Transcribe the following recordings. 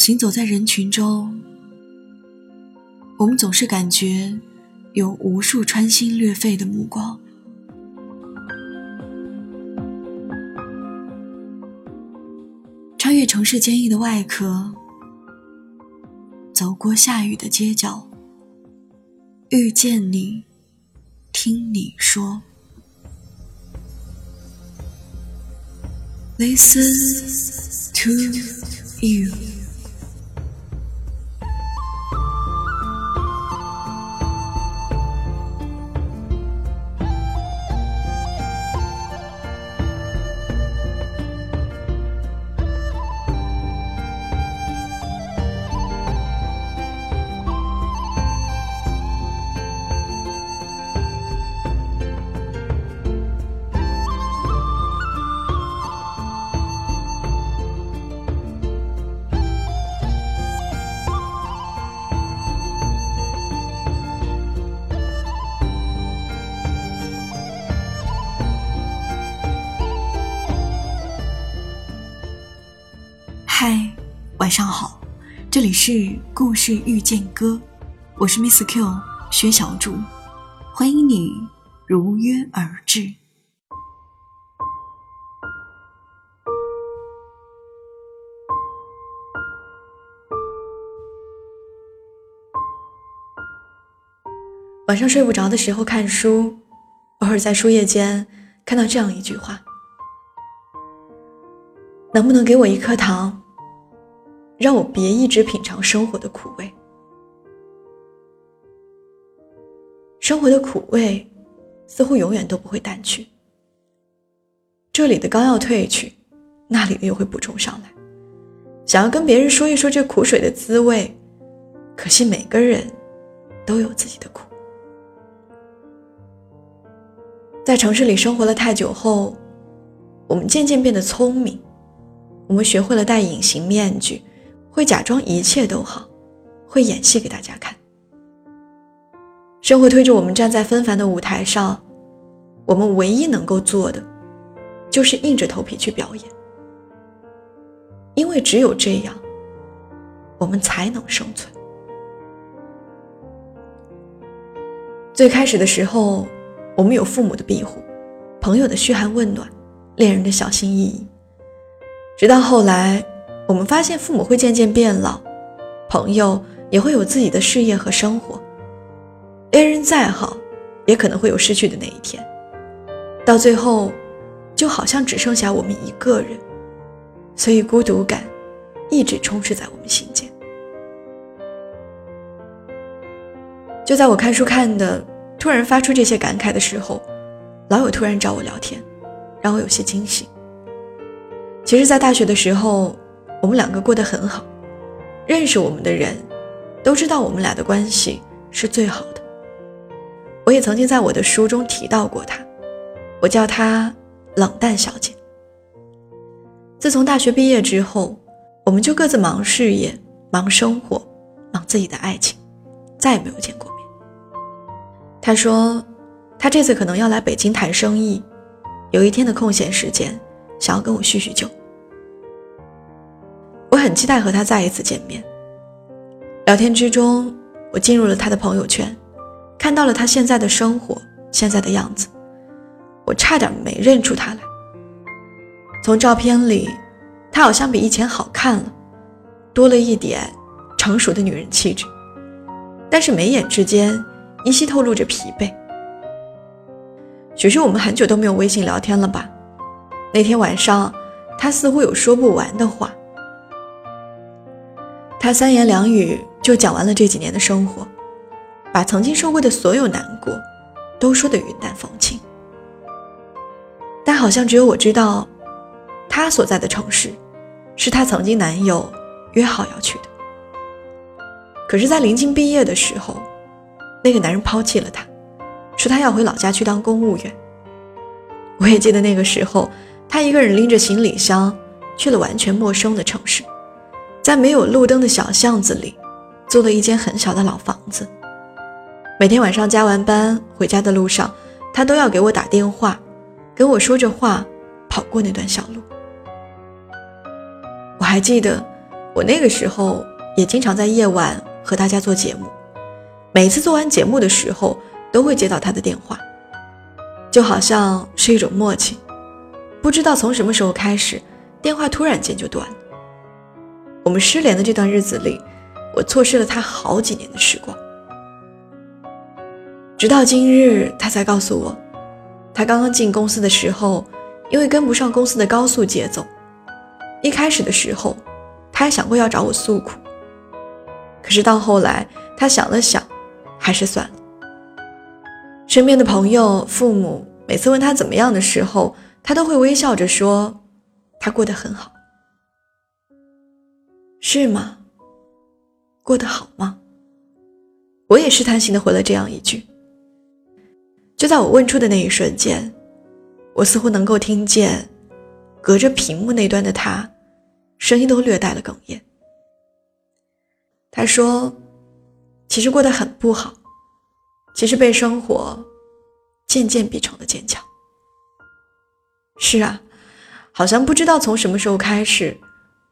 行走在人群中，我们总是感觉有无数穿心裂肺的目光。穿越城市坚硬的外壳，走过下雨的街角，遇见你，听你说，Listen to you。嗨，晚上好，这里是故事遇见歌，我是 Miss Q 薛小竹，欢迎你如约而至。晚上睡不着的时候看书，偶尔在书页间看到这样一句话：能不能给我一颗糖？让我别一直品尝生活的苦味，生活的苦味似乎永远都不会淡去。这里的刚要退去，那里的又会补充上来。想要跟别人说一说这苦水的滋味，可惜每个人都有自己的苦。在城市里生活了太久后，我们渐渐变得聪明，我们学会了戴隐形面具。会假装一切都好，会演戏给大家看。生活推着我们站在纷繁的舞台上，我们唯一能够做的，就是硬着头皮去表演。因为只有这样，我们才能生存。最开始的时候，我们有父母的庇护，朋友的嘘寒问暖，恋人的小心翼翼，直到后来。我们发现父母会渐渐变老，朋友也会有自己的事业和生活，恋人再好，也可能会有失去的那一天。到最后，就好像只剩下我们一个人，所以孤独感一直充斥在我们心间。就在我看书看的突然发出这些感慨的时候，老友突然找我聊天，让我有些惊喜。其实，在大学的时候。我们两个过得很好，认识我们的人都知道我们俩的关系是最好的。我也曾经在我的书中提到过她，我叫她冷淡小姐。自从大学毕业之后，我们就各自忙事业、忙生活、忙自己的爱情，再也没有见过面。她说，她这次可能要来北京谈生意，有一天的空闲时间，想要跟我叙叙旧。很期待和他再一次见面。聊天之中，我进入了他的朋友圈，看到了他现在的生活，现在的样子，我差点没认出他来。从照片里，他好像比以前好看了，多了一点成熟的女人气质，但是眉眼之间依稀透露着疲惫。许是我们很久都没有微信聊天了吧？那天晚上，他似乎有说不完的话。他三言两语就讲完了这几年的生活，把曾经受过的所有难过都说得云淡风轻。但好像只有我知道，他所在的城市是他曾经男友约好要去的。可是，在临近毕业的时候，那个男人抛弃了他，说他要回老家去当公务员。我也记得那个时候，他一个人拎着行李箱去了完全陌生的城市。在没有路灯的小巷子里，租了一间很小的老房子。每天晚上加完班回家的路上，他都要给我打电话，跟我说着话，跑过那段小路。我还记得，我那个时候也经常在夜晚和大家做节目，每次做完节目的时候都会接到他的电话，就好像是一种默契。不知道从什么时候开始，电话突然间就断了。我们失联的这段日子里，我错失了他好几年的时光。直到今日，他才告诉我，他刚刚进公司的时候，因为跟不上公司的高速节奏，一开始的时候，他还想过要找我诉苦。可是到后来，他想了想，还是算了。身边的朋友、父母每次问他怎么样的时候，他都会微笑着说：“他过得很好。”是吗？过得好吗？我也试探性的回了这样一句。就在我问出的那一瞬间，我似乎能够听见，隔着屏幕那端的他，声音都略带了哽咽。他说：“其实过得很不好，其实被生活渐渐逼成了坚强。”是啊，好像不知道从什么时候开始，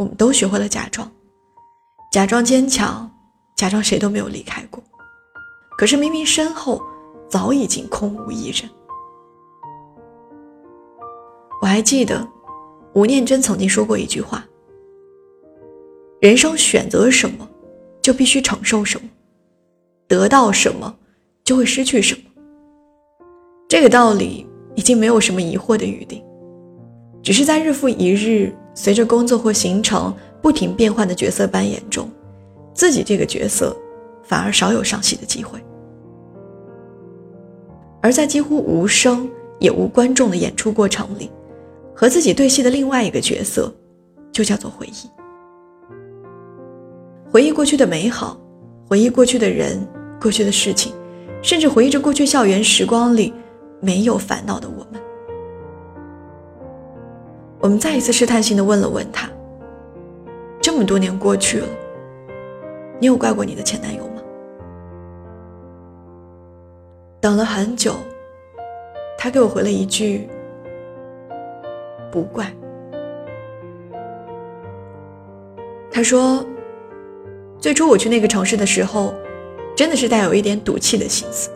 我们都学会了假装，假装坚强，假装谁都没有离开过。可是明明身后早已经空无一人。我还记得，吴念真曾经说过一句话：“人生选择什么，就必须承受什么；得到什么，就会失去什么。”这个道理已经没有什么疑惑的余地。只是在日复一日，随着工作或行程不停变换的角色扮演中，自己这个角色反而少有上戏的机会。而在几乎无声也无观众的演出过程里，和自己对戏的另外一个角色，就叫做回忆。回忆过去的美好，回忆过去的人、过去的事情，甚至回忆着过去校园时光里没有烦恼的我们。我们再一次试探性的问了问他：“这么多年过去了，你有怪过你的前男友吗？”等了很久，他给我回了一句：“不怪。”他说：“最初我去那个城市的时候，真的是带有一点赌气的心思。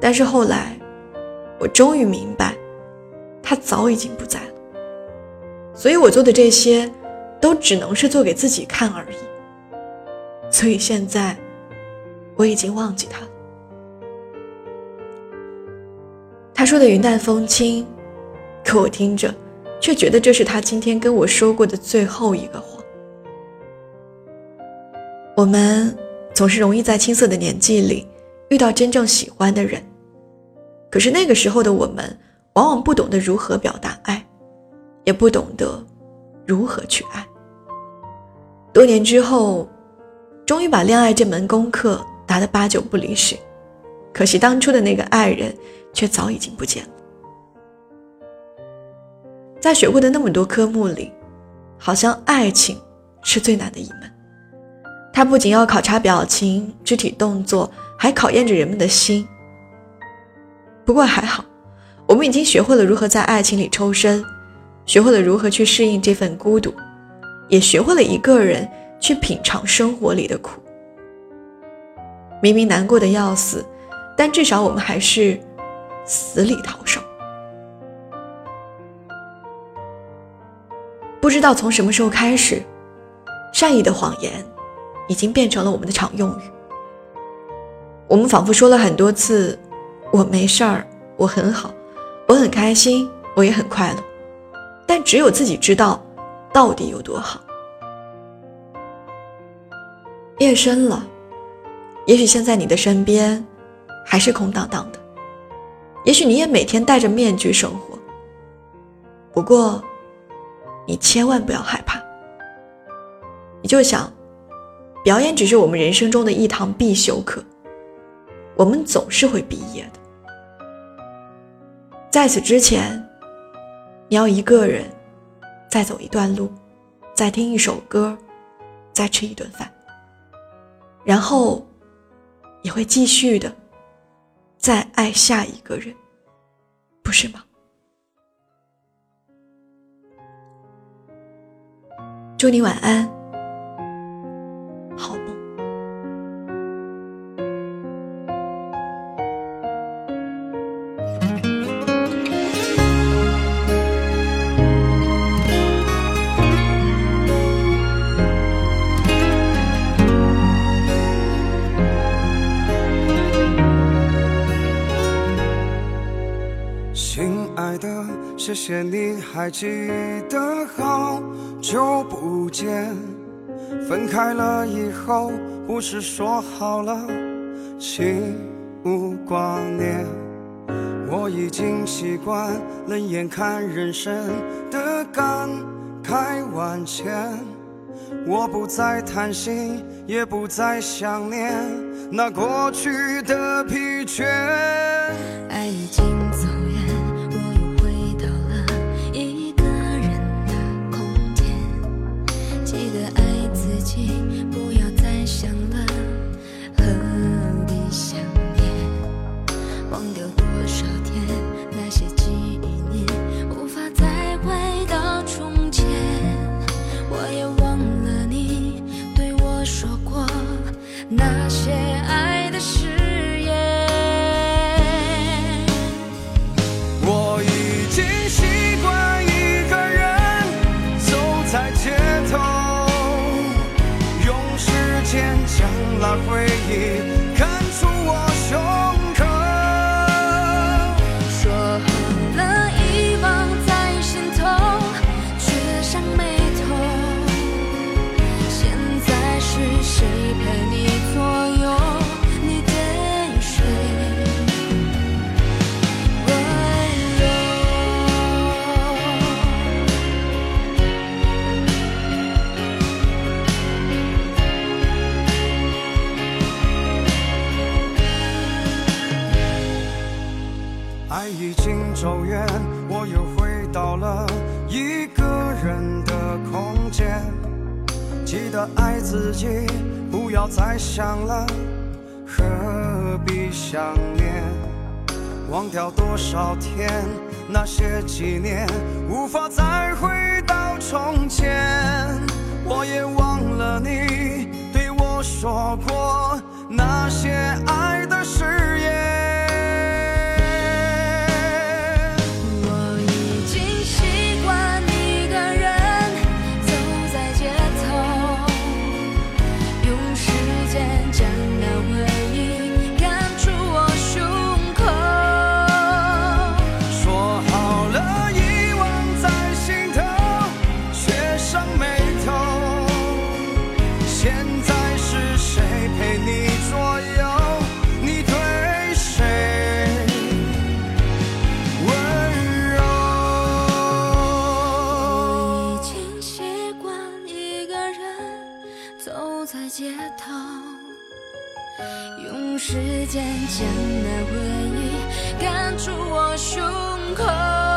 但是后来，我终于明白，他早已经不在了。”所以我做的这些，都只能是做给自己看而已。所以现在，我已经忘记他了。他说的云淡风轻，可我听着，却觉得这是他今天跟我说过的最后一个谎。我们总是容易在青涩的年纪里遇到真正喜欢的人，可是那个时候的我们，往往不懂得如何表达爱。也不懂得如何去爱。多年之后，终于把恋爱这门功课答得八九不离十，可惜当初的那个爱人却早已经不见了。在学过的那么多科目里，好像爱情是最难的一门。它不仅要考察表情、肢体动作，还考验着人们的心。不过还好，我们已经学会了如何在爱情里抽身。学会了如何去适应这份孤独，也学会了一个人去品尝生活里的苦。明明难过的要死，但至少我们还是死里逃生。不知道从什么时候开始，善意的谎言已经变成了我们的常用语。我们仿佛说了很多次：“我没事儿，我很好，我很开心，我也很快乐。”但只有自己知道，到底有多好。夜深了，也许现在你的身边还是空荡荡的，也许你也每天戴着面具生活。不过，你千万不要害怕。你就想，表演只是我们人生中的一堂必修课，我们总是会毕业的。在此之前。你要一个人再走一段路，再听一首歌，再吃一顿饭，然后也会继续的再爱下一个人，不是吗？祝你晚安。还记得，好久不见。分开了以后，不是说好了心无挂念？我已经习惯冷眼看人生的感慨万千，我不再贪心，也不再想念那过去的疲倦。爱已经记再想了，何必想念？忘掉多少天，那些纪念，无法再回到从前。我也忘了你对我说过那些爱的誓言。头，用时间将那回忆赶出我胸口。